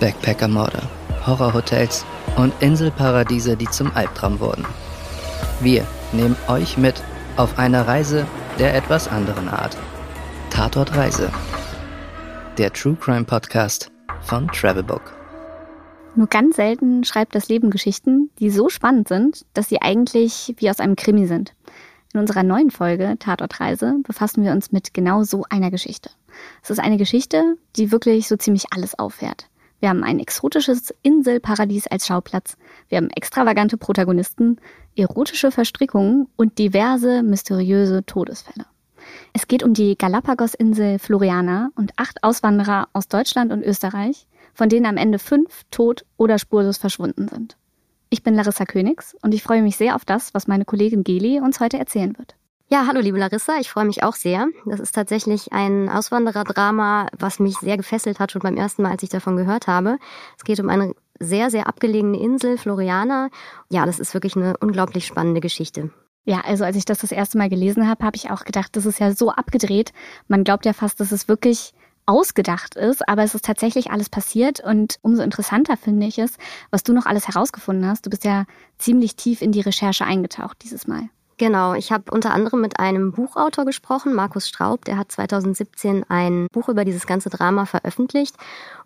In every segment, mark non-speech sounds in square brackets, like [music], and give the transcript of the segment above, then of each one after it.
Backpackermorde, Horrorhotels und Inselparadiese, die zum Albtraum wurden. Wir nehmen euch mit auf eine Reise der etwas anderen Art. Tatort Reise. Der True Crime Podcast von Travelbook. Nur ganz selten schreibt das Leben Geschichten, die so spannend sind, dass sie eigentlich wie aus einem Krimi sind. In unserer neuen Folge Tatortreise befassen wir uns mit genau so einer Geschichte. Es ist eine Geschichte, die wirklich so ziemlich alles auffährt. Wir haben ein exotisches Inselparadies als Schauplatz. Wir haben extravagante Protagonisten, erotische Verstrickungen und diverse mysteriöse Todesfälle. Es geht um die Galapagos-Insel Floriana und acht Auswanderer aus Deutschland und Österreich, von denen am Ende fünf tot oder spurlos verschwunden sind. Ich bin Larissa Königs und ich freue mich sehr auf das, was meine Kollegin Geli uns heute erzählen wird. Ja, hallo liebe Larissa, ich freue mich auch sehr. Das ist tatsächlich ein Auswandererdrama, was mich sehr gefesselt hat schon beim ersten Mal, als ich davon gehört habe. Es geht um eine sehr, sehr abgelegene Insel, Floriana. Ja, das ist wirklich eine unglaublich spannende Geschichte. Ja, also als ich das das erste Mal gelesen habe, habe ich auch gedacht, das ist ja so abgedreht. Man glaubt ja fast, dass es wirklich ausgedacht ist, aber es ist tatsächlich alles passiert und umso interessanter finde ich es, was du noch alles herausgefunden hast. Du bist ja ziemlich tief in die Recherche eingetaucht dieses Mal. Genau, ich habe unter anderem mit einem Buchautor gesprochen, Markus Straub, der hat 2017 ein Buch über dieses ganze Drama veröffentlicht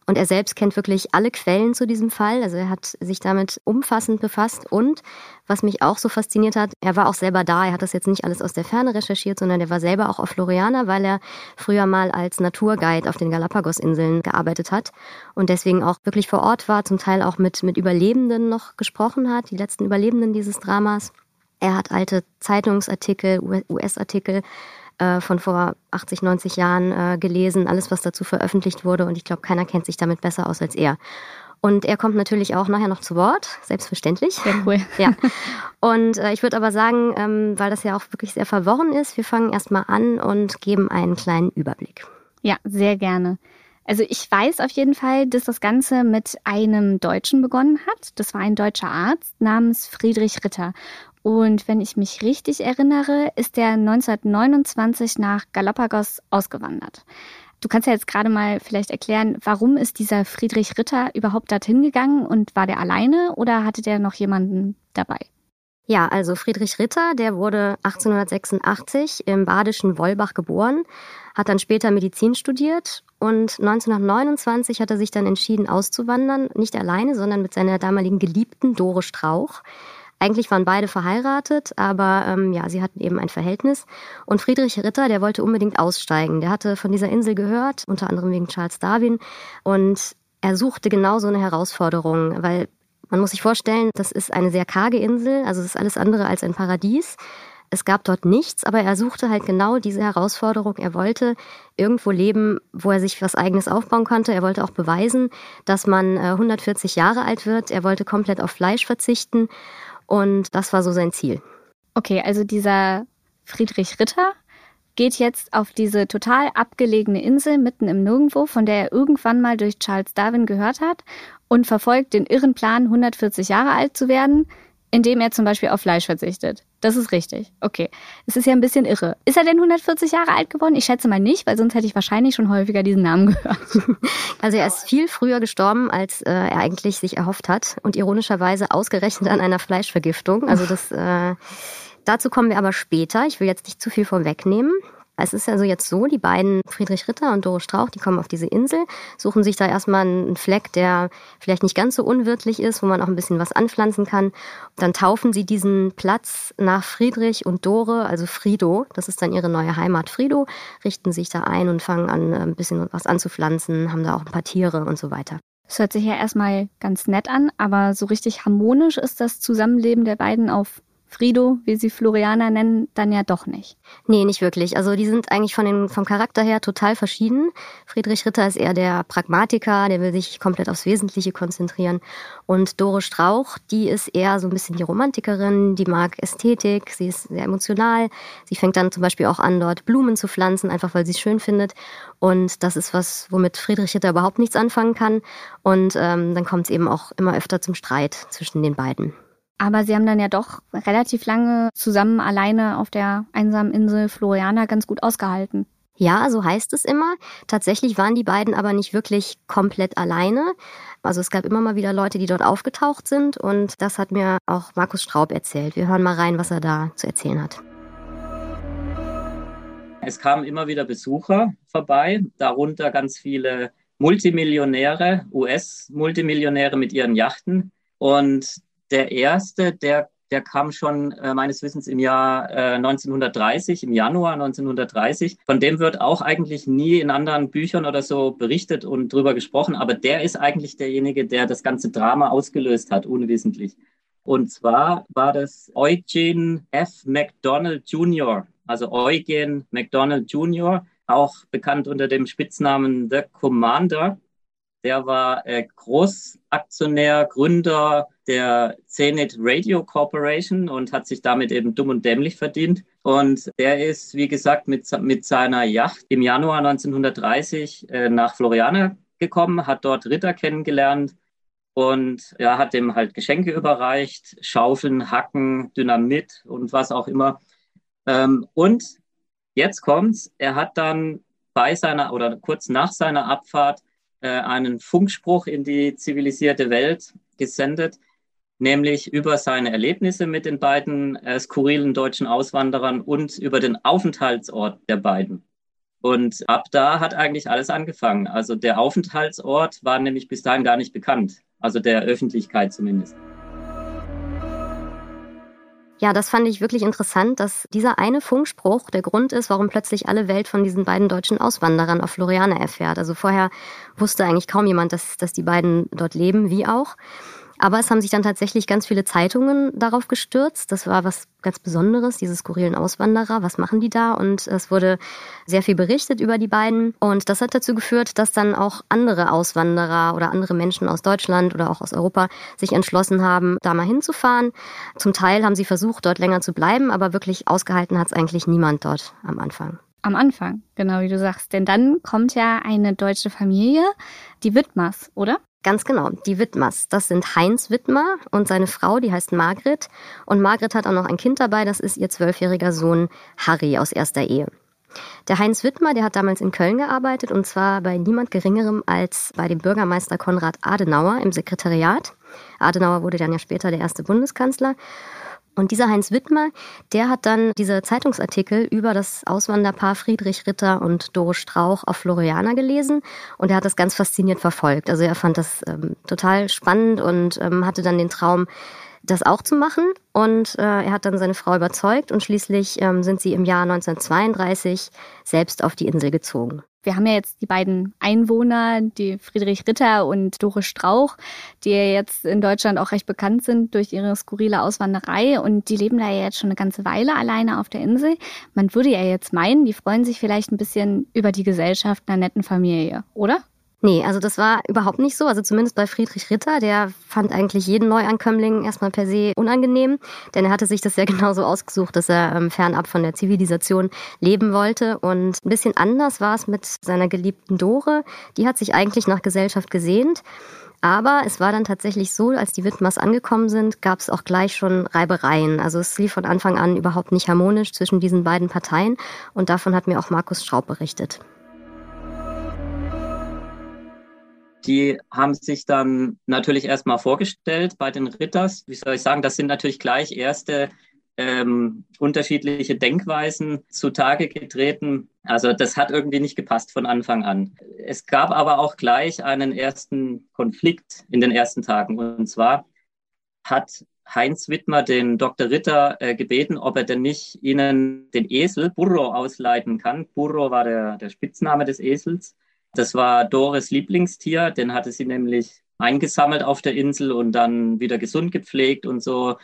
und er selbst kennt wirklich alle Quellen zu diesem Fall, also er hat sich damit umfassend befasst und was mich auch so fasziniert hat, er war auch selber da, er hat das jetzt nicht alles aus der Ferne recherchiert, sondern er war selber auch auf Floriana, weil er früher mal als Naturguide auf den Galapagos-Inseln gearbeitet hat und deswegen auch wirklich vor Ort war, zum Teil auch mit, mit Überlebenden noch gesprochen hat, die letzten Überlebenden dieses Dramas. Er hat alte Zeitungsartikel, US-Artikel äh, von vor 80, 90 Jahren äh, gelesen, alles, was dazu veröffentlicht wurde. Und ich glaube, keiner kennt sich damit besser aus als er. Und er kommt natürlich auch nachher noch zu Wort, selbstverständlich. Sehr cool. [laughs] Ja. Und äh, ich würde aber sagen, ähm, weil das ja auch wirklich sehr verworren ist, wir fangen erstmal an und geben einen kleinen Überblick. Ja, sehr gerne. Also ich weiß auf jeden Fall, dass das Ganze mit einem Deutschen begonnen hat. Das war ein deutscher Arzt namens Friedrich Ritter. Und wenn ich mich richtig erinnere, ist er 1929 nach Galapagos ausgewandert. Du kannst ja jetzt gerade mal vielleicht erklären, warum ist dieser Friedrich Ritter überhaupt dorthin gegangen und war der alleine oder hatte der noch jemanden dabei? Ja, also Friedrich Ritter, der wurde 1886 im badischen Wollbach geboren, hat dann später Medizin studiert und 1929 hat er sich dann entschieden auszuwandern, nicht alleine, sondern mit seiner damaligen Geliebten Dore Strauch. Eigentlich waren beide verheiratet, aber ähm, ja, sie hatten eben ein Verhältnis. Und Friedrich Ritter, der wollte unbedingt aussteigen. Der hatte von dieser Insel gehört, unter anderem wegen Charles Darwin. Und er suchte genau so eine Herausforderung, weil man muss sich vorstellen, das ist eine sehr karge Insel, also es ist alles andere als ein Paradies. Es gab dort nichts, aber er suchte halt genau diese Herausforderung. Er wollte irgendwo leben, wo er sich was eigenes aufbauen konnte. Er wollte auch beweisen, dass man 140 äh, Jahre alt wird. Er wollte komplett auf Fleisch verzichten. Und das war so sein Ziel. Okay, also dieser Friedrich Ritter geht jetzt auf diese total abgelegene Insel mitten im Nirgendwo, von der er irgendwann mal durch Charles Darwin gehört hat und verfolgt den irren Plan, 140 Jahre alt zu werden, indem er zum Beispiel auf Fleisch verzichtet. Das ist richtig. Okay. Es ist ja ein bisschen irre. Ist er denn 140 Jahre alt geworden? Ich schätze mal nicht, weil sonst hätte ich wahrscheinlich schon häufiger diesen Namen [laughs] gehört. Also er ist viel früher gestorben, als äh, er eigentlich sich erhofft hat. Und ironischerweise ausgerechnet an einer Fleischvergiftung. Also das äh, dazu kommen wir aber später. Ich will jetzt nicht zu viel vorwegnehmen. Es ist also jetzt so, die beiden Friedrich Ritter und Doro Strauch, die kommen auf diese Insel, suchen sich da erstmal einen Fleck, der vielleicht nicht ganz so unwirtlich ist, wo man auch ein bisschen was anpflanzen kann. Dann taufen sie diesen Platz nach Friedrich und Dore, also Frido, das ist dann ihre neue Heimat Frido, richten sich da ein und fangen an, ein bisschen was anzupflanzen, haben da auch ein paar Tiere und so weiter. Das hört sich ja erstmal ganz nett an, aber so richtig harmonisch ist das Zusammenleben der beiden auf Frido, wie sie Florianer nennen, dann ja doch nicht. Nee, nicht wirklich. Also die sind eigentlich von den, vom Charakter her total verschieden. Friedrich Ritter ist eher der Pragmatiker, der will sich komplett aufs Wesentliche konzentrieren. Und Dore Strauch, die ist eher so ein bisschen die Romantikerin, die mag Ästhetik, sie ist sehr emotional. Sie fängt dann zum Beispiel auch an, dort Blumen zu pflanzen, einfach weil sie es schön findet. Und das ist was, womit Friedrich Ritter überhaupt nichts anfangen kann. Und ähm, dann kommt es eben auch immer öfter zum Streit zwischen den beiden. Aber sie haben dann ja doch relativ lange zusammen alleine auf der einsamen Insel Floriana ganz gut ausgehalten. Ja, so heißt es immer. Tatsächlich waren die beiden aber nicht wirklich komplett alleine. Also es gab immer mal wieder Leute, die dort aufgetaucht sind und das hat mir auch Markus Straub erzählt. Wir hören mal rein, was er da zu erzählen hat. Es kamen immer wieder Besucher vorbei, darunter ganz viele Multimillionäre, US-Multimillionäre mit ihren Yachten. Und der erste, der der kam schon äh, meines Wissens im Jahr äh, 1930, im Januar 1930. Von dem wird auch eigentlich nie in anderen Büchern oder so berichtet und drüber gesprochen, aber der ist eigentlich derjenige, der das ganze Drama ausgelöst hat, unwissentlich. Und zwar war das Eugene F. McDonald Jr., also Eugen McDonald Jr., auch bekannt unter dem Spitznamen The Commander. Der war äh, Großaktionär, Gründer der Zenit Radio Corporation und hat sich damit eben dumm und dämlich verdient. Und der ist, wie gesagt, mit, mit seiner Yacht im Januar 1930 äh, nach Floriana gekommen, hat dort Ritter kennengelernt und ja, hat dem halt Geschenke überreicht, Schaufeln, Hacken, Dynamit und was auch immer. Ähm, und jetzt kommt's, er hat dann bei seiner oder kurz nach seiner Abfahrt äh, einen Funkspruch in die zivilisierte Welt gesendet, nämlich über seine Erlebnisse mit den beiden äh, skurrilen deutschen Auswanderern und über den Aufenthaltsort der beiden. Und ab da hat eigentlich alles angefangen. Also der Aufenthaltsort war nämlich bis dahin gar nicht bekannt, also der Öffentlichkeit zumindest. Ja, das fand ich wirklich interessant, dass dieser eine Funkspruch der Grund ist, warum plötzlich alle Welt von diesen beiden deutschen Auswanderern auf Floriana erfährt. Also vorher wusste eigentlich kaum jemand, dass, dass die beiden dort leben, wie auch. Aber es haben sich dann tatsächlich ganz viele Zeitungen darauf gestürzt. Das war was ganz Besonderes, diese skurrilen Auswanderer. Was machen die da? Und es wurde sehr viel berichtet über die beiden. Und das hat dazu geführt, dass dann auch andere Auswanderer oder andere Menschen aus Deutschland oder auch aus Europa sich entschlossen haben, da mal hinzufahren. Zum Teil haben sie versucht, dort länger zu bleiben, aber wirklich ausgehalten hat es eigentlich niemand dort am Anfang. Am Anfang, genau wie du sagst. Denn dann kommt ja eine deutsche Familie, die Wittmers, oder? Ganz genau, die Wittmers. Das sind Heinz Wittmer und seine Frau, die heißt Margret. Und Margret hat auch noch ein Kind dabei, das ist ihr zwölfjähriger Sohn Harry aus erster Ehe. Der Heinz Wittmer, der hat damals in Köln gearbeitet und zwar bei niemand Geringerem als bei dem Bürgermeister Konrad Adenauer im Sekretariat. Adenauer wurde dann ja später der erste Bundeskanzler. Und dieser Heinz Wittmer, der hat dann diese Zeitungsartikel über das Auswanderpaar Friedrich Ritter und Doris Strauch auf Floriana gelesen und er hat das ganz fasziniert verfolgt. Also er fand das ähm, total spannend und ähm, hatte dann den Traum, das auch zu machen. Und äh, er hat dann seine Frau überzeugt und schließlich ähm, sind sie im Jahr 1932 selbst auf die Insel gezogen. Wir haben ja jetzt die beiden Einwohner, die Friedrich Ritter und Doris Strauch, die ja jetzt in Deutschland auch recht bekannt sind durch ihre skurrile Auswanderei und die leben da ja jetzt schon eine ganze Weile alleine auf der Insel. Man würde ja jetzt meinen, die freuen sich vielleicht ein bisschen über die Gesellschaft einer netten Familie, oder? Nee, also das war überhaupt nicht so. Also zumindest bei Friedrich Ritter, der fand eigentlich jeden Neuankömmling erstmal per se unangenehm, denn er hatte sich das ja [laughs] genauso ausgesucht, dass er ähm, fernab von der Zivilisation leben wollte. Und ein bisschen anders war es mit seiner geliebten Dore. Die hat sich eigentlich nach Gesellschaft gesehnt. Aber es war dann tatsächlich so, als die Widmers angekommen sind, gab es auch gleich schon Reibereien. Also es lief von Anfang an überhaupt nicht harmonisch zwischen diesen beiden Parteien. Und davon hat mir auch Markus Straub berichtet. Die haben sich dann natürlich erstmal vorgestellt bei den Ritters. Wie soll ich sagen, das sind natürlich gleich erste ähm, unterschiedliche Denkweisen zutage getreten. Also das hat irgendwie nicht gepasst von Anfang an. Es gab aber auch gleich einen ersten Konflikt in den ersten Tagen. Und zwar hat Heinz Wittmer den Dr. Ritter äh, gebeten, ob er denn nicht ihnen den Esel Burro ausleiten kann. Burro war der, der Spitzname des Esels. Das war Doris Lieblingstier, den hatte sie nämlich eingesammelt auf der Insel und dann wieder gesund gepflegt und so.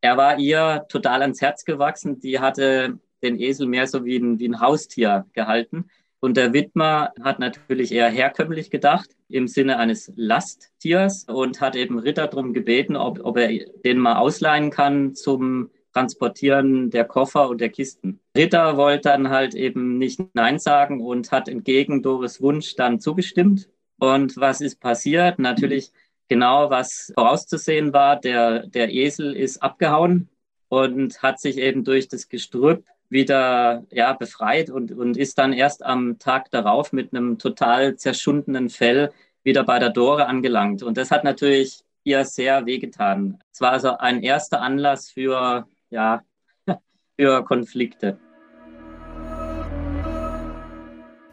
Er war ihr total ans Herz gewachsen. Die hatte den Esel mehr so wie ein, wie ein Haustier gehalten. Und der Widmer hat natürlich eher herkömmlich gedacht, im Sinne eines Lasttiers und hat eben Ritter darum gebeten, ob, ob er den mal ausleihen kann zum Transportieren der Koffer und der Kisten. Ritter wollte dann halt eben nicht Nein sagen und hat entgegen Doris Wunsch dann zugestimmt. Und was ist passiert? Natürlich genau, was vorauszusehen war. Der, der Esel ist abgehauen und hat sich eben durch das Gestrüpp wieder ja, befreit und, und ist dann erst am Tag darauf mit einem total zerschundenen Fell wieder bei der Dore angelangt. Und das hat natürlich ihr sehr wehgetan. Es war also ein erster Anlass für, ja, [laughs] für Konflikte.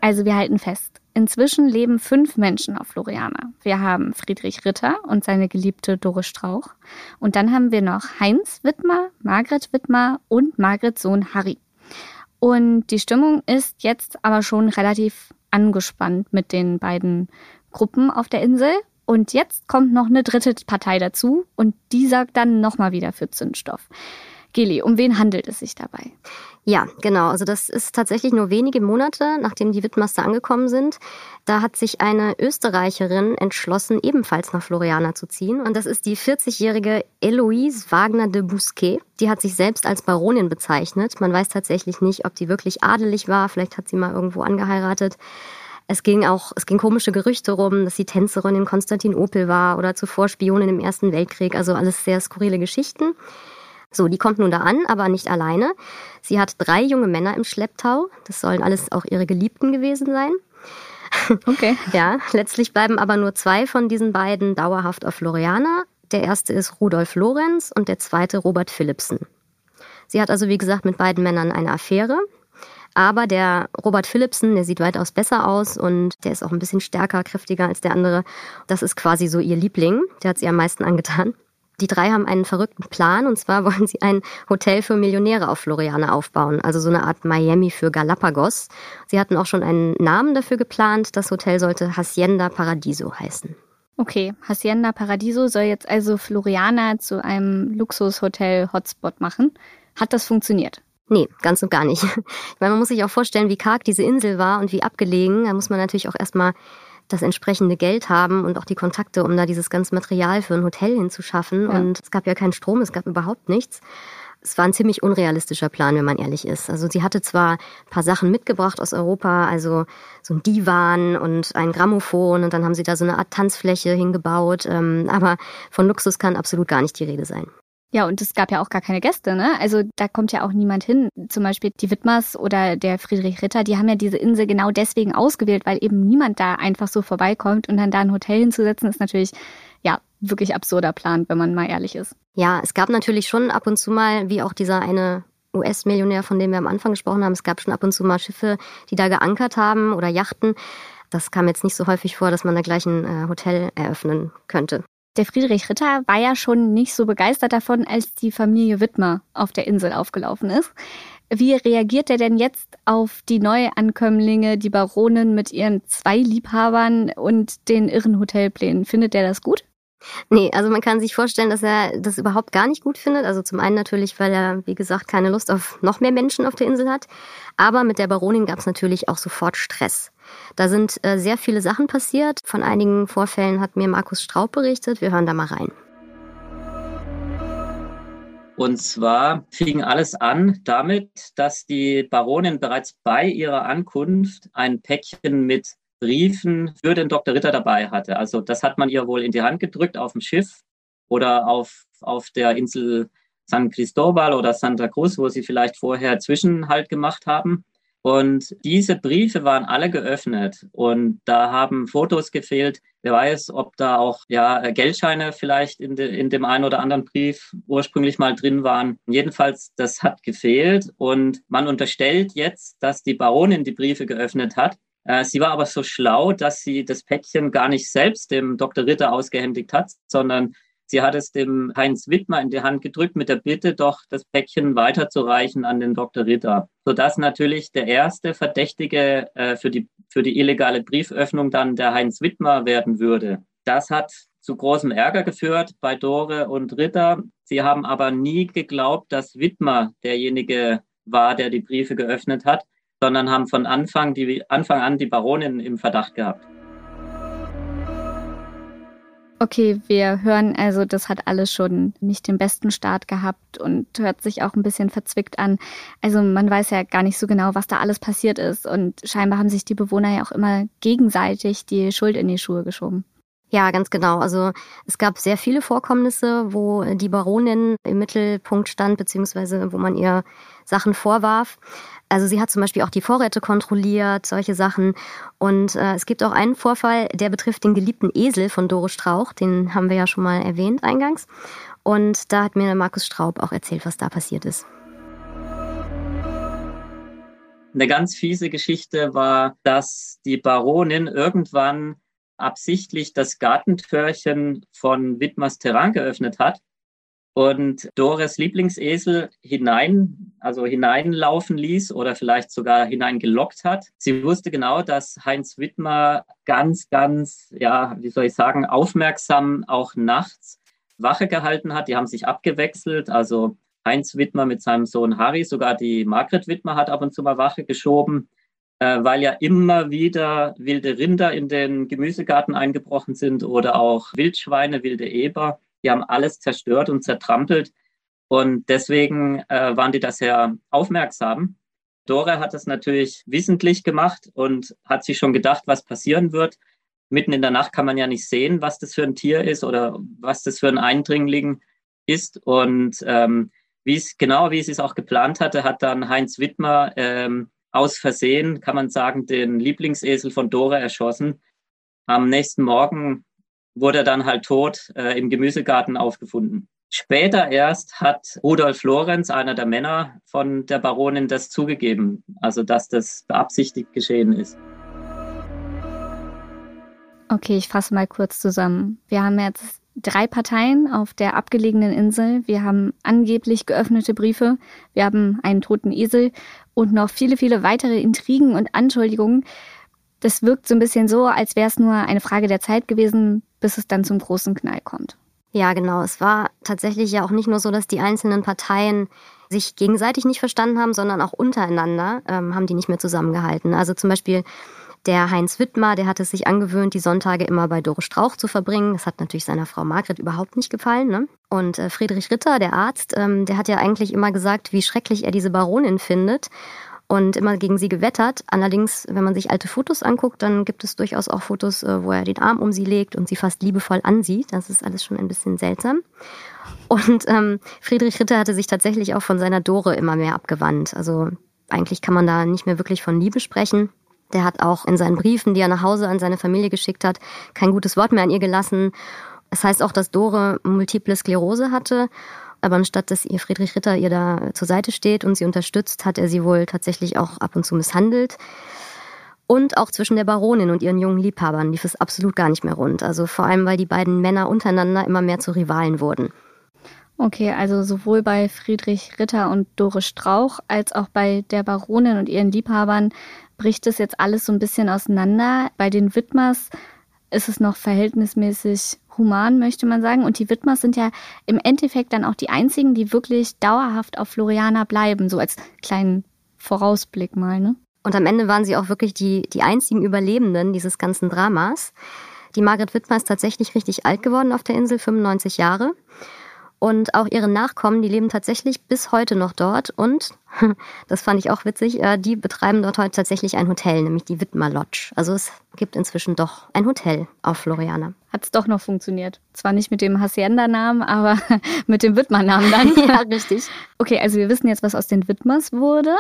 Also wir halten fest. Inzwischen leben fünf Menschen auf Floriana. Wir haben Friedrich Ritter und seine geliebte Doris Strauch. Und dann haben wir noch Heinz Wittmer, Margret Wittmer und Margrets Sohn Harry. Und die Stimmung ist jetzt aber schon relativ angespannt mit den beiden Gruppen auf der Insel. Und jetzt kommt noch eine dritte Partei dazu und die sagt dann nochmal wieder für Zündstoff. Geli, um wen handelt es sich dabei? Ja, genau. Also das ist tatsächlich nur wenige Monate, nachdem die Wittmaster angekommen sind. Da hat sich eine Österreicherin entschlossen, ebenfalls nach Floriana zu ziehen. Und das ist die 40-jährige Eloise Wagner de Bousquet. Die hat sich selbst als Baronin bezeichnet. Man weiß tatsächlich nicht, ob die wirklich adelig war. Vielleicht hat sie mal irgendwo angeheiratet. Es ging auch, es ging komische Gerüchte rum, dass sie Tänzerin in Konstantinopel war oder zuvor Spionin im Ersten Weltkrieg. Also alles sehr skurrile Geschichten. So, die kommt nun da an, aber nicht alleine. Sie hat drei junge Männer im Schlepptau. Das sollen alles auch ihre Geliebten gewesen sein. [laughs] Okay. ja, letztlich bleiben aber nur zwei von diesen beiden dauerhaft auf Floriana. Der erste ist Rudolf Lorenz und der zweite Robert Philipsen. Sie hat also, wie gesagt, mit beiden Männern eine Affäre. Aber der Robert Philipsen, der sieht weitaus besser aus und der ist auch ein bisschen stärker, kräftiger als der andere. Das ist quasi so ihr Liebling. Der hat sie am meisten angetan. Die drei haben einen verrückten Plan und zwar [laughs] wollen sie ein Hotel für Millionäre auf Floriana aufbauen, also so eine Art Miami für Galapagos. Sie hatten auch schon einen Namen dafür geplant. Das Hotel sollte Hacienda Paradiso heißen. Okay, Hacienda Paradiso soll jetzt also Floriana zu einem Luxushotel-Hotspot machen. Hat das funktioniert? Nee, ganz und gar nicht. [laughs] Ich meine, man muss sich auch vorstellen, wie karg diese Insel war und wie abgelegen. Da muss man natürlich auch erstmal das entsprechende Geld haben und auch die Kontakte, um da dieses ganze Material für ein Hotel hinzuschaffen. Ja. Und es gab ja keinen Strom, es gab überhaupt nichts. Es war ein ziemlich unrealistischer Plan, wenn man ehrlich ist. Also sie hatte zwar ein paar Sachen mitgebracht aus Europa, also so ein Divan und ein Grammophon und dann haben sie da so eine Art Tanzfläche hingebaut, ähm, aber von Luxus kann absolut gar nicht die Rede sein. Ja, und es gab ja auch gar keine Gäste, ne? Also da kommt ja auch niemand hin. Zum Beispiel die Wittmers oder der Friedrich Ritter, die haben ja diese Insel genau deswegen ausgewählt, weil eben niemand da einfach so vorbeikommt und dann da ein Hotel hinzusetzen, ist natürlich, ja, wirklich absurder Plan, wenn man mal ehrlich ist. Ja, es gab natürlich schon ab und zu mal, wie auch dieser eine US-Millionär, von dem wir am Anfang gesprochen haben, es gab schon ab und zu mal Schiffe, die da geankert haben oder Yachten. Das kam jetzt nicht so häufig vor, dass man da gleich ein äh, Hotel eröffnen könnte. Der Friedrich Ritter war ja schon nicht so begeistert davon, als die Familie Wittmer auf der Insel aufgelaufen ist. Wie reagiert er denn jetzt auf die Neuankömmlinge, die Baronin mit ihren zwei Liebhabern und den irren Hotelplänen? Findet er das gut? Nee, also man kann sich vorstellen, dass er das überhaupt gar nicht gut findet. Also zum einen natürlich, weil er, wie gesagt, keine Lust auf noch mehr Menschen auf der Insel hat. Aber mit der Baronin gab es natürlich auch sofort Stress. Da sind äh, sehr viele Sachen passiert. Von einigen Vorfällen hat mir Markus Straub berichtet. Wir hören da mal rein. Und zwar fing alles an damit, dass die Baronin bereits bei ihrer Ankunft ein Päckchen mit Briefen für den Dr. Ritter dabei hatte. Also das hat man ihr wohl in die Hand gedrückt auf dem Schiff oder auf, auf der Insel San Cristobal oder Santa Cruz, wo sie vielleicht vorher Zwischenhalt gemacht haben. Und diese Briefe waren alle geöffnet und da haben Fotos gefehlt. Wer weiß, ob da auch ja, Geldscheine vielleicht in, de, in dem einen oder anderen Brief ursprünglich mal drin waren. Jedenfalls, das hat gefehlt und man unterstellt jetzt, dass die Baronin die Briefe geöffnet hat. Äh, sie war aber so schlau, dass sie das Päckchen gar nicht selbst dem Dr. Ritter ausgehändigt hat, sondern Sie hat es dem Heinz Wittmer in die Hand gedrückt mit der Bitte, doch das Päckchen weiterzureichen an den Dr. Ritter, sodass natürlich der erste Verdächtige äh, für, die, für die illegale Brieföffnung dann der Heinz Wittmer werden würde. Das hat zu großem Ärger geführt bei Dore und Ritter. Sie haben aber nie geglaubt, dass Wittmer derjenige war, der die Briefe geöffnet hat, sondern haben von Anfang, die, Anfang an die Baronin im Verdacht gehabt. Okay, wir hören also, das hat alles schon nicht den besten Start gehabt und hört sich auch ein bisschen verzwickt an. Also man weiß ja gar nicht so genau, was da alles passiert ist und scheinbar haben sich die Bewohner ja auch immer gegenseitig die Schuld in die Schuhe geschoben. Ja, ganz genau. Also es gab sehr viele Vorkommnisse, wo die Baronin im Mittelpunkt stand, beziehungsweise wo man ihr Sachen vorwarf. Also sie hat zum Beispiel auch die Vorräte kontrolliert, solche Sachen. Und äh, es gibt auch einen Vorfall, der betrifft den geliebten Esel von Dore Strauch. Den haben wir ja schon mal erwähnt eingangs. Und da hat mir Markus Straub auch erzählt, was da passiert ist. Eine ganz fiese Geschichte war, dass die Baronin irgendwann absichtlich das Gartentürchen von Widmers Terrain geöffnet hat und Dores Lieblingsesel hinein, also hineinlaufen ließ oder vielleicht sogar hineingelockt hat. Sie wusste genau, dass Heinz Wittmer ganz, ganz, ja, wie soll ich sagen, aufmerksam auch nachts Wache gehalten hat. Die haben sich abgewechselt. Also Heinz Wittmer mit seinem Sohn Harry, sogar die Margret Wittmer hat ab und zu mal Wache geschoben weil ja immer wieder wilde Rinder in den Gemüsegarten eingebrochen sind oder auch Wildschweine, wilde Eber. Die haben alles zerstört und zertrampelt. Und deswegen äh, waren die da sehr aufmerksam. Dore hat das natürlich wissentlich gemacht und hat sich schon gedacht, was passieren wird. Mitten in der Nacht kann man ja nicht sehen, was das für ein Tier ist oder was das für ein Eindringling ist. Und ähm, wie es genau, wie sie es auch geplant hatte, hat dann Heinz Wittmer ähm, aus Versehen, kann man sagen, den Lieblingsesel von Dore erschossen. Am nächsten Morgen wurde er dann halt tot äh, im Gemüsegarten aufgefunden. Später erst hat Rudolf Lorenz, einer der Männer von der Baronin, das zugegeben, also dass das beabsichtigt geschehen ist. Okay, ich fasse mal kurz zusammen. Wir haben jetzt drei Parteien auf der abgelegenen Insel. Wir haben angeblich geöffnete Briefe. Wir haben einen toten Esel und noch viele, viele weitere Intrigen und Anschuldigungen. Das wirkt so ein bisschen so, als wäre es nur eine Frage der Zeit gewesen, bis es dann zum großen Knall kommt. Ja, genau. Es war tatsächlich ja auch nicht nur so, dass die einzelnen Parteien sich gegenseitig nicht verstanden haben, sondern auch untereinander ähm, haben die nicht mehr zusammengehalten. Also zum Beispiel der Heinz Wittmer, der hat es sich angewöhnt, die Sonntage immer bei Dore Strauch zu verbringen. Das hat natürlich seiner Frau Margret überhaupt nicht gefallen. Ne? Und äh, Friedrich Ritter, der Arzt, ähm, der hat ja eigentlich immer gesagt, wie schrecklich er diese Baronin findet und immer gegen sie gewettert. Allerdings, wenn man sich alte Fotos anguckt, dann gibt es durchaus auch Fotos, äh, wo er den Arm um sie legt und sie fast liebevoll ansieht. Das ist alles schon ein bisschen seltsam. Und ähm, Friedrich Ritter hatte sich tatsächlich auch von seiner Dore immer mehr abgewandt. Also eigentlich kann man da nicht mehr wirklich von Liebe sprechen. Der hat auch in seinen Briefen, die er nach Hause an seine Familie geschickt hat, kein gutes Wort mehr an ihr gelassen. Es heißt auch, dass Dore multiple Sklerose hatte. Aber anstatt dass ihr Friedrich Ritter ihr da zur Seite steht und sie unterstützt, hat er sie wohl tatsächlich auch ab und zu misshandelt. Und auch zwischen der Baronin und ihren jungen Liebhabern lief es absolut gar nicht mehr rund. Also vor allem, weil die beiden Männer untereinander immer mehr zu Rivalen wurden. Okay, also sowohl bei Friedrich Ritter und Doris Strauch als auch bei der Baronin und ihren Liebhabern bricht es jetzt alles so ein bisschen auseinander. Bei den Widmers ist es noch verhältnismäßig human, möchte man sagen. Und die Widmers sind ja im Endeffekt dann auch die einzigen, die wirklich dauerhaft auf Floriana bleiben, so als kleinen Vorausblick mal, ne? Und am Ende waren sie auch wirklich die, die einzigen Überlebenden dieses ganzen Dramas. Die Margret Wittmer ist tatsächlich richtig alt geworden auf der Insel, 95 Jahre. Und auch ihre Nachkommen, die leben tatsächlich bis heute noch dort. Und, [laughs] das fand ich auch witzig, äh, die betreiben dort heute tatsächlich ein Hotel, nämlich die Wittmer Lodge. Also es gibt inzwischen doch ein Hotel auf Floriana. Hat es doch noch funktioniert. Zwar nicht mit dem Hacienda-Namen, aber [laughs] mit dem Wittmer-Namen dann. [laughs] ja, richtig. Okay, also wir wissen jetzt, was aus den Wittmers wurde.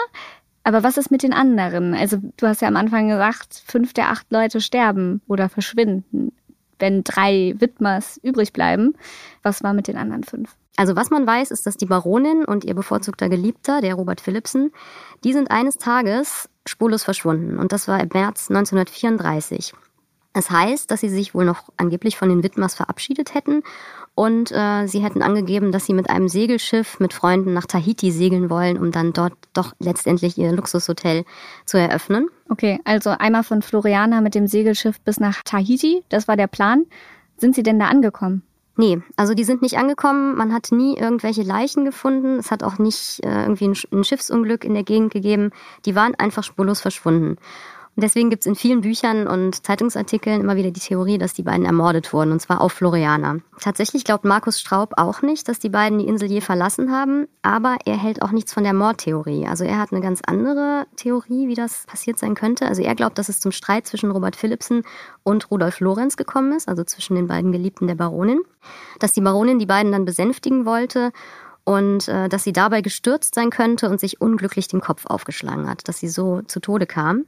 Aber was ist mit den anderen? Also du hast ja am Anfang gesagt, fünf der acht Leute sterben oder verschwinden wenn drei Widmers übrig bleiben. Was war mit den anderen fünf? Also was man weiß, ist, dass die Baronin und ihr bevorzugter Geliebter, der Robert Philipsen, die sind eines Tages spurlos verschwunden. Und das war im März 1934. Es heißt, dass sie sich wohl noch angeblich von den Widmers verabschiedet hätten und äh, sie hätten angegeben, dass sie mit einem Segelschiff mit Freunden nach Tahiti segeln wollen, um dann dort doch letztendlich ihr Luxushotel zu eröffnen. Okay, also einmal von Floriana mit dem Segelschiff bis nach Tahiti, das war der Plan. Sind sie denn da angekommen? Nee, also die sind nicht angekommen. Man hat nie irgendwelche Leichen gefunden. Es hat auch nicht äh, irgendwie ein, ein Schiffsunglück in der Gegend gegeben. Die waren einfach spurlos verschwunden. Deswegen gibt es in vielen Büchern und Zeitungsartikeln immer wieder die Theorie, dass die beiden ermordet wurden, und zwar auf Floriana. Tatsächlich glaubt Markus Straub auch nicht, dass die beiden die Insel je verlassen haben, aber er hält auch nichts von der Mordtheorie. Also er hat eine ganz andere Theorie, wie das passiert sein könnte. Also er glaubt, dass es zum Streit zwischen Robert Philipsen und Rudolf Lorenz gekommen ist, also zwischen den beiden Geliebten der Baronin. Dass die Baronin die beiden dann besänftigen wollte und äh, dass sie dabei gestürzt sein könnte und sich unglücklich den Kopf aufgeschlagen hat, dass sie so zu Tode kam.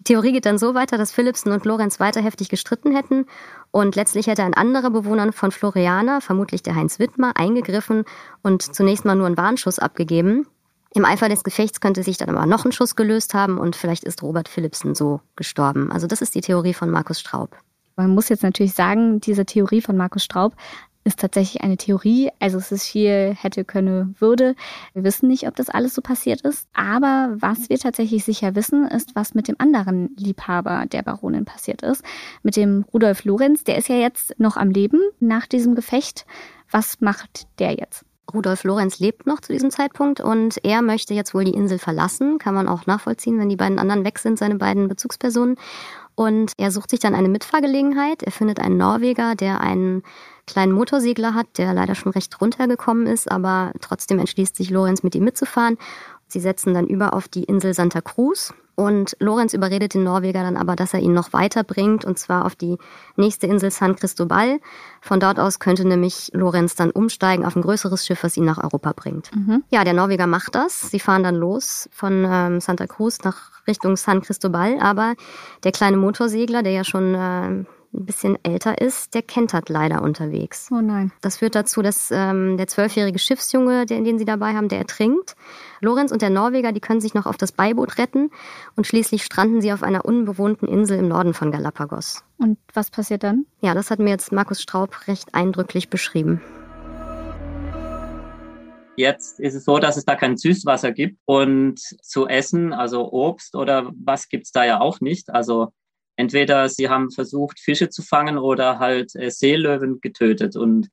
Die Theorie geht dann so weiter, dass Philipsen und Lorenz weiter heftig gestritten hätten und letztlich hätte ein anderer Bewohner von Floriana, vermutlich der Heinz Wittmer, eingegriffen und zunächst mal nur einen Warnschuss abgegeben. Im Eifer des Gefechts könnte sich dann aber noch ein Schuss gelöst haben und vielleicht ist Robert Philipsen so gestorben. Also das ist die Theorie von Markus Straub. Man muss jetzt natürlich sagen, diese Theorie von Markus Straub ist tatsächlich eine Theorie. Also es ist viel hätte, könne, würde. Wir wissen nicht, ob das alles so passiert ist. Aber was wir tatsächlich sicher wissen, ist, was mit dem anderen Liebhaber der Baronin passiert ist. Mit dem Rudolf Lorenz. Der ist ja jetzt noch am Leben nach diesem Gefecht. Was macht der jetzt? Rudolf Lorenz lebt noch zu diesem Zeitpunkt und er möchte jetzt wohl die Insel verlassen. Kann man auch nachvollziehen, wenn die beiden anderen weg sind, seine beiden Bezugspersonen. Und er sucht sich dann eine Mitfahrgelegenheit. Er findet einen Norweger, der einen kleinen Motorsegler hat, der leider schon recht runtergekommen ist, aber trotzdem entschließt sich Lorenz mit ihm mitzufahren. Sie setzen dann über auf die Insel Santa Cruz und Lorenz überredet den Norweger dann aber, dass er ihn noch weiter bringt und zwar auf die nächste Insel San Cristobal. Von dort aus könnte nämlich Lorenz dann umsteigen auf ein größeres Schiff, was ihn nach Europa bringt. Mhm. Ja, der Norweger macht das. Sie fahren dann los von ähm, Santa Cruz nach Richtung San Cristobal, aber der kleine Motorsegler, der ja schon äh, ein bisschen älter ist, der kentert leider unterwegs. Oh nein. Das führt dazu, dass ähm, der zwölfjährige Schiffsjunge, den, den sie dabei haben, der ertrinkt. Lorenz und der Norweger, die können sich noch auf das Beiboot retten und schließlich stranden sie auf einer unbewohnten Insel im Norden von Galapagos. Und was passiert dann? Ja, das hat mir jetzt Markus Straub recht eindrücklich beschrieben. Jetzt ist es so, dass es da kein Süßwasser gibt und zu essen, also Obst oder was gibt's da ja auch nicht. Also entweder sie haben versucht, Fische zu fangen oder halt äh, Seelöwen getötet. Und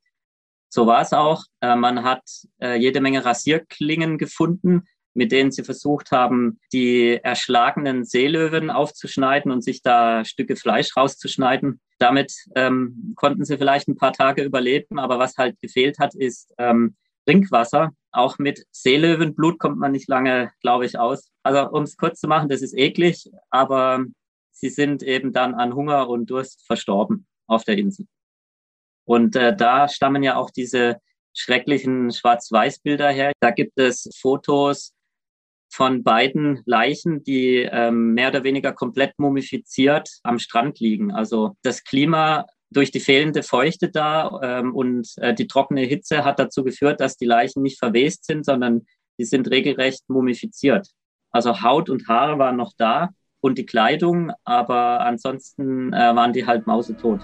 so war es auch. Äh, man hat äh, jede Menge Rasierklingen gefunden, mit denen sie versucht haben, die erschlagenen Seelöwen aufzuschneiden und sich da Stücke Fleisch rauszuschneiden. Damit ähm, konnten sie vielleicht ein paar Tage überleben, aber was halt gefehlt hat, ist ähm, Trinkwasser. Auch mit Seelöwenblut kommt man nicht lange, glaube ich, aus. Also um es kurz zu machen, das ist eklig, aber sie sind eben dann an Hunger und Durst verstorben auf der Insel. Und äh, da stammen ja auch diese schrecklichen Schwarz-Weiß-Bilder her. Da gibt es Fotos von beiden Leichen, die ähm, mehr oder weniger komplett mumifiziert am Strand liegen. Also das Klima durch die fehlende Feuchte da ähm, und äh, die trockene Hitze hat dazu geführt, dass die Leichen nicht verwest sind, sondern die sind regelrecht mumifiziert. Also Haut und Haare waren noch da, und die Kleidung, aber ansonsten äh, waren die halt mausetot.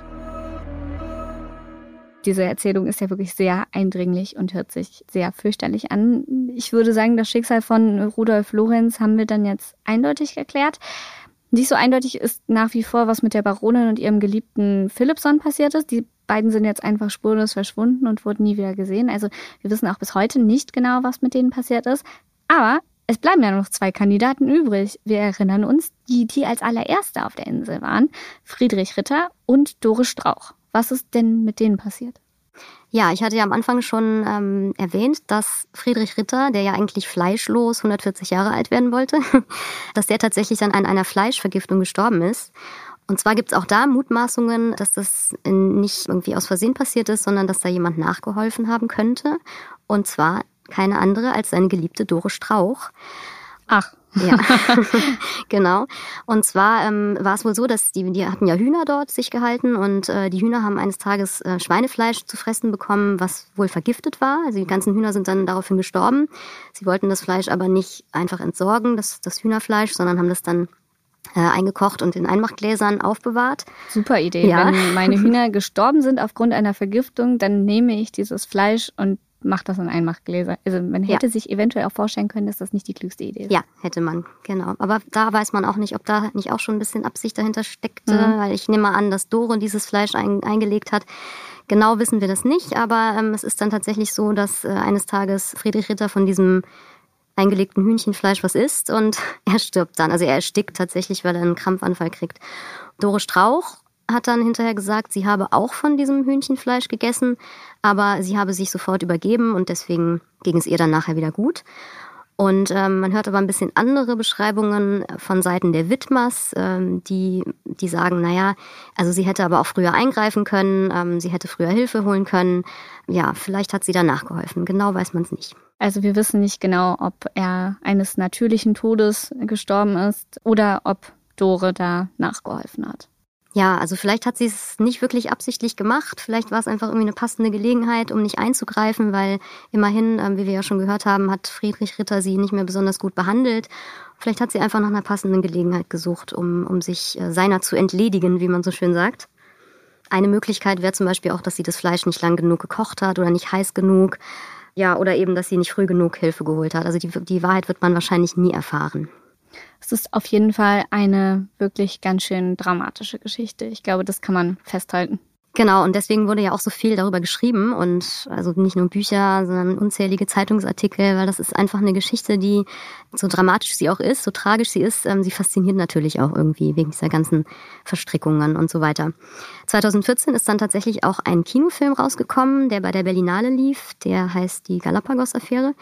Diese Erzählung ist ja wirklich sehr eindringlich und hört sich sehr fürchterlich an. Ich würde sagen, das Schicksal von Rudolf Lorenz haben wir dann jetzt eindeutig erklärt. Nicht so eindeutig ist nach wie vor, was mit der Baronin und ihrem geliebten Philipson passiert ist. Die beiden sind jetzt einfach spurlos verschwunden und wurden nie wieder gesehen. Also wir wissen auch bis heute nicht genau, was mit denen passiert ist. Aber es bleiben ja noch zwei Kandidaten übrig. Wir erinnern uns, die, die als allererste auf der Insel waren, Friedrich Ritter und Doris Strauch. Was ist denn mit denen passiert? Ja, ich hatte ja am Anfang schon ähm, erwähnt, dass Friedrich Ritter, der ja eigentlich fleischlos 140 Jahre alt werden wollte, [laughs] dass der tatsächlich dann an einer Fleischvergiftung gestorben ist. Und zwar gibt es auch da Mutmaßungen, dass das nicht irgendwie aus Versehen passiert ist, sondern dass da jemand nachgeholfen haben könnte. Und zwar keine andere als seine geliebte Dore Strauch. Ach. Ja, [laughs] [laughs] genau. Und zwar ähm, war es wohl so, dass die, die hatten ja Hühner dort sich gehalten und äh, die Hühner haben eines Tages äh, Schweinefleisch zu fressen bekommen, was wohl vergiftet war. Also die ganzen Hühner sind dann daraufhin gestorben. Sie wollten das Fleisch aber nicht einfach entsorgen, das, das Hühnerfleisch, sondern haben das dann äh, eingekocht und in Einmachgläsern aufbewahrt. Super Idee. Ja. Wenn meine [laughs] Hühner gestorben sind aufgrund einer Vergiftung, dann nehme ich dieses Fleisch und macht das in Einmachgläser. Also man hätte ja. sich eventuell auch vorstellen können, dass das nicht die klügste Idee ist. Ja, hätte man, genau. Aber da weiß man auch nicht, ob da nicht auch schon ein bisschen Absicht dahinter steckte, mhm. weil ich nehme an, dass Dore dieses Fleisch ein, eingelegt hat. Genau wissen wir das nicht, aber ähm, es ist dann tatsächlich so, dass äh, eines Tages Friedrich Ritter von diesem eingelegten Hühnchenfleisch was isst und [laughs] er stirbt dann. Also er erstickt tatsächlich, weil er einen Krampfanfall kriegt. Dore Strauch hat dann hinterher gesagt, sie habe auch von diesem Hühnchenfleisch gegessen, aber sie habe sich sofort übergeben und deswegen ging es ihr dann nachher wieder gut. Und ähm, man hört aber ein bisschen andere Beschreibungen von Seiten der Widmers, ähm, die, die sagen, naja, also sie hätte aber auch früher eingreifen können, ähm, sie hätte früher Hilfe holen können. Ja, vielleicht hat sie da nachgeholfen. Genau weiß man es nicht. Also wir wissen nicht genau, ob er eines natürlichen Todes gestorben ist oder ob Dore da nachgeholfen hat. Ja, also vielleicht hat sie es nicht wirklich absichtlich gemacht. Vielleicht war es einfach irgendwie eine passende Gelegenheit, um nicht einzugreifen, weil immerhin, ähm, wie wir ja schon gehört haben, hat Friedrich Ritter sie nicht mehr besonders gut behandelt. Vielleicht hat sie einfach nach einer passenden Gelegenheit gesucht, um, um sich äh, seiner zu entledigen, wie man so schön sagt. Eine Möglichkeit wäre zum Beispiel auch, dass sie das Fleisch nicht lang genug gekocht hat oder nicht heiß genug. Ja, oder eben, dass sie nicht früh genug Hilfe geholt hat. Also die, die Wahrheit wird man wahrscheinlich nie erfahren. Es ist auf jeden Fall eine wirklich ganz schön dramatische Geschichte. Ich glaube, das kann man festhalten. Genau, und deswegen wurde ja auch so viel darüber geschrieben und also nicht nur Bücher, sondern unzählige Zeitungsartikel, weil das ist einfach eine Geschichte, die so dramatisch sie auch ist, so tragisch sie ist, ähm, sie fasziniert natürlich auch irgendwie wegen dieser ganzen Verstrickungen und so weiter. 2014 ist dann tatsächlich auch ein Kinofilm rausgekommen, der bei der Berlinale lief, der heißt die Galapagos-Affäre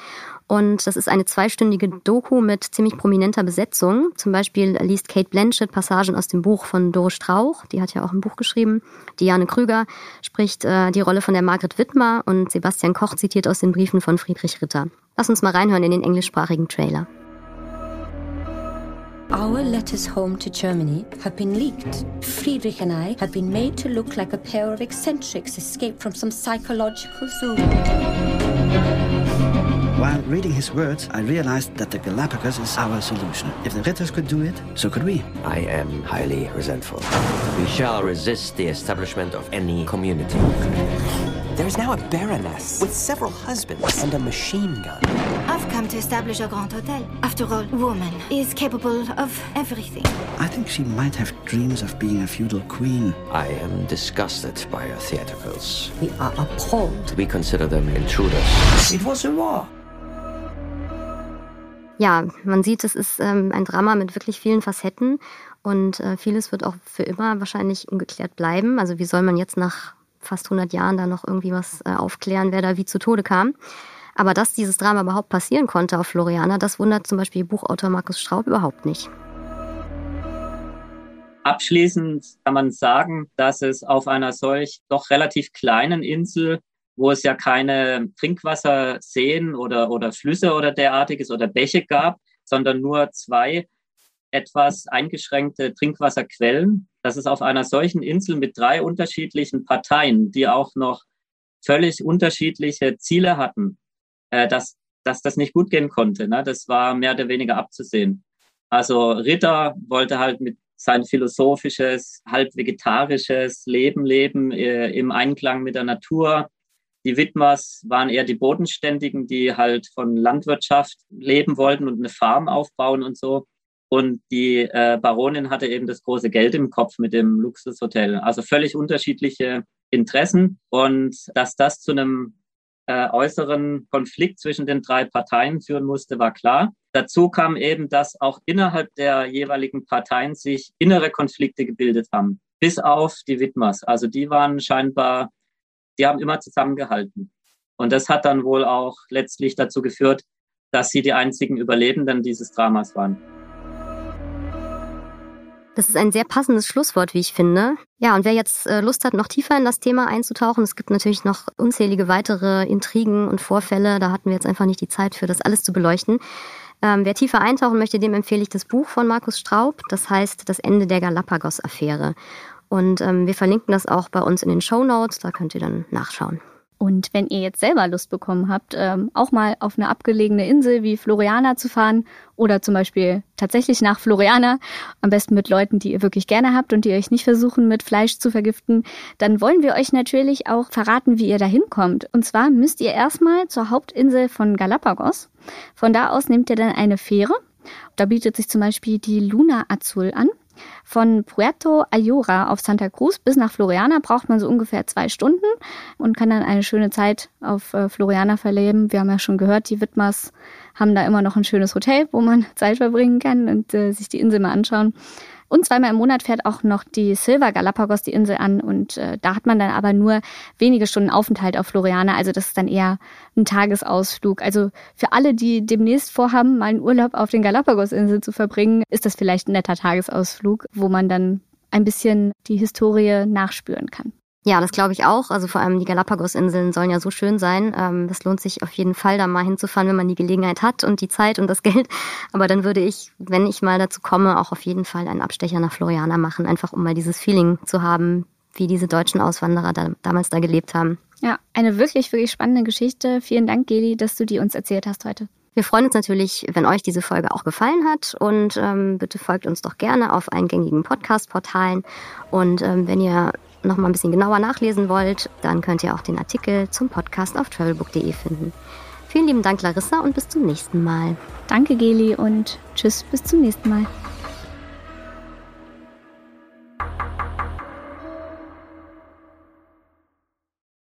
und das ist eine zweistündige Doku mit ziemlich prominenter Besetzung. Zum Beispiel liest Kate Blanchett Passagen aus dem Buch von Doris Strauch, die hat ja auch ein Buch geschrieben. Diane Krüger spricht äh, die Rolle von der Margret Wittmer und Sebastian Koch zitiert aus den Briefen von Friedrich Ritter. Lass uns mal reinhören in den englischsprachigen Trailer. Our letters home to Germany have been leaked. Friedrich and I have been made to look like a pair of eccentrics escaped from some psychological zoo. While reading his words, I realized that the Galapagos is our solution. If the Ritters could do it, so could we. I am highly resentful. We shall resist the establishment of any community. There is now a baroness with several husbands and a machine gun. I've come to establish a Grand Hotel. After all, woman is capable of everything. I think she might have dreams of being a feudal queen. I am disgusted by your theatricals. We are appalled. We consider them intruders. It was a war. Ja, man sieht, es ist ähm, ein Drama mit wirklich vielen Facetten und äh, vieles wird auch für immer wahrscheinlich ungeklärt bleiben. Also wie soll man jetzt nach fast 100 Jahren da noch irgendwie was äh, aufklären, wer da wie zu Tode kam? Aber dass dieses Drama überhaupt passieren konnte auf Floriana, das wundert zum Beispiel Buchautor Markus Straub überhaupt nicht. Abschließend kann man sagen, dass es auf einer solch doch relativ kleinen Insel wo es ja keine Trinkwasserseen oder, oder Flüsse oder derartiges oder Bäche gab, sondern nur zwei etwas eingeschränkte Trinkwasserquellen. Das ist auf einer solchen Insel mit drei unterschiedlichen Parteien, die auch noch völlig unterschiedliche Ziele hatten, äh, dass, dass das nicht gut gehen konnte. Ne? Das war mehr oder weniger abzusehen. Also Ritter wollte halt mit sein philosophisches, halb vegetarisches Leben leben, äh, im Einklang mit der Natur, die Widmers waren eher die Bodenständigen, die halt von Landwirtschaft leben wollten und eine Farm aufbauen und so. Und die äh, Baronin hatte eben das große Geld im Kopf mit dem Luxushotel. Also völlig unterschiedliche Interessen. Und dass das zu einem äh, äußeren Konflikt zwischen den drei Parteien führen musste, war klar. Dazu kam eben, dass auch innerhalb der jeweiligen Parteien sich innere Konflikte gebildet haben. Bis auf die Widmers. Also die waren scheinbar die haben immer zusammengehalten. Und das hat dann wohl auch letztlich dazu geführt, dass sie die einzigen Überlebenden dieses Dramas waren. Das ist ein sehr passendes Schlusswort, wie ich finde. Ja, und wer jetzt äh, Lust hat, noch tiefer in das Thema einzutauchen, es gibt natürlich noch unzählige weitere Intrigen und Vorfälle. Da hatten wir jetzt einfach nicht die Zeit für, das alles zu beleuchten. Ähm, wer tiefer eintauchen möchte, dem empfehle ich das Buch von Markus Straub. Das heißt Das Ende der Galapagos-Affäre. Und ähm, wir verlinken das auch bei uns in den Show Notes, da könnt ihr dann nachschauen. Und wenn ihr jetzt selber Lust bekommen habt, ähm, auch mal auf eine abgelegene Insel wie Floriana zu fahren oder zum Beispiel tatsächlich nach Floriana, am besten mit Leuten, die ihr wirklich gerne habt und die euch nicht versuchen, mit Fleisch zu vergiften, dann wollen wir euch natürlich auch verraten, wie ihr da hinkommt. Und zwar müsst ihr erstmal zur Hauptinsel von Galapagos. Von da aus nehmt ihr dann eine Fähre. Da bietet sich zum Beispiel die Luna Azul an. Von Puerto Ayora auf Santa Cruz bis nach Floriana braucht man so ungefähr zwei Stunden und kann dann eine schöne Zeit auf äh, Floriana verleben. Wir haben ja schon gehört, die Widmers haben da immer noch ein schönes Hotel, wo man [laughs] Zeit verbringen kann und äh, sich die Insel mal anschauen. Und zweimal im Monat fährt auch noch die Silver Galapagos die Insel an und äh, da hat man dann aber nur wenige Stunden Aufenthalt auf Floriana. Also das ist dann eher ein Tagesausflug. Also für alle, die demnächst vorhaben, mal einen Urlaub auf den Galapagos-Inseln zu verbringen, ist das vielleicht ein netter Tagesausflug, wo man dann ein bisschen die Historie nachspüren kann. Ja, das glaube ich auch. Also vor allem die Galapagos-Inseln sollen ja so schön sein. Ähm, das lohnt sich auf jeden Fall, da mal hinzufahren, wenn man die Gelegenheit hat und die Zeit und das [laughs] Geld. Aber dann würde ich, wenn ich mal dazu komme, auch auf jeden Fall einen Abstecher nach Floriana machen, einfach um mal dieses Feeling zu haben, wie diese deutschen Auswanderer da, damals da gelebt haben. Ja, eine wirklich, wirklich spannende Geschichte. Vielen Dank, Geli, dass du die uns erzählt hast heute. Wir freuen uns natürlich, wenn euch diese Folge auch gefallen hat und ähm, bitte folgt uns doch gerne auf eingängigen Podcast-Portalen und ähm, wenn ihr noch mal ein bisschen genauer nachlesen wollt, dann könnt ihr auch den Artikel zum Podcast auf travelbook.de finden. Vielen lieben Dank, Larissa, und bis zum nächsten Mal. Danke, Geli, und tschüss, bis zum nächsten Mal.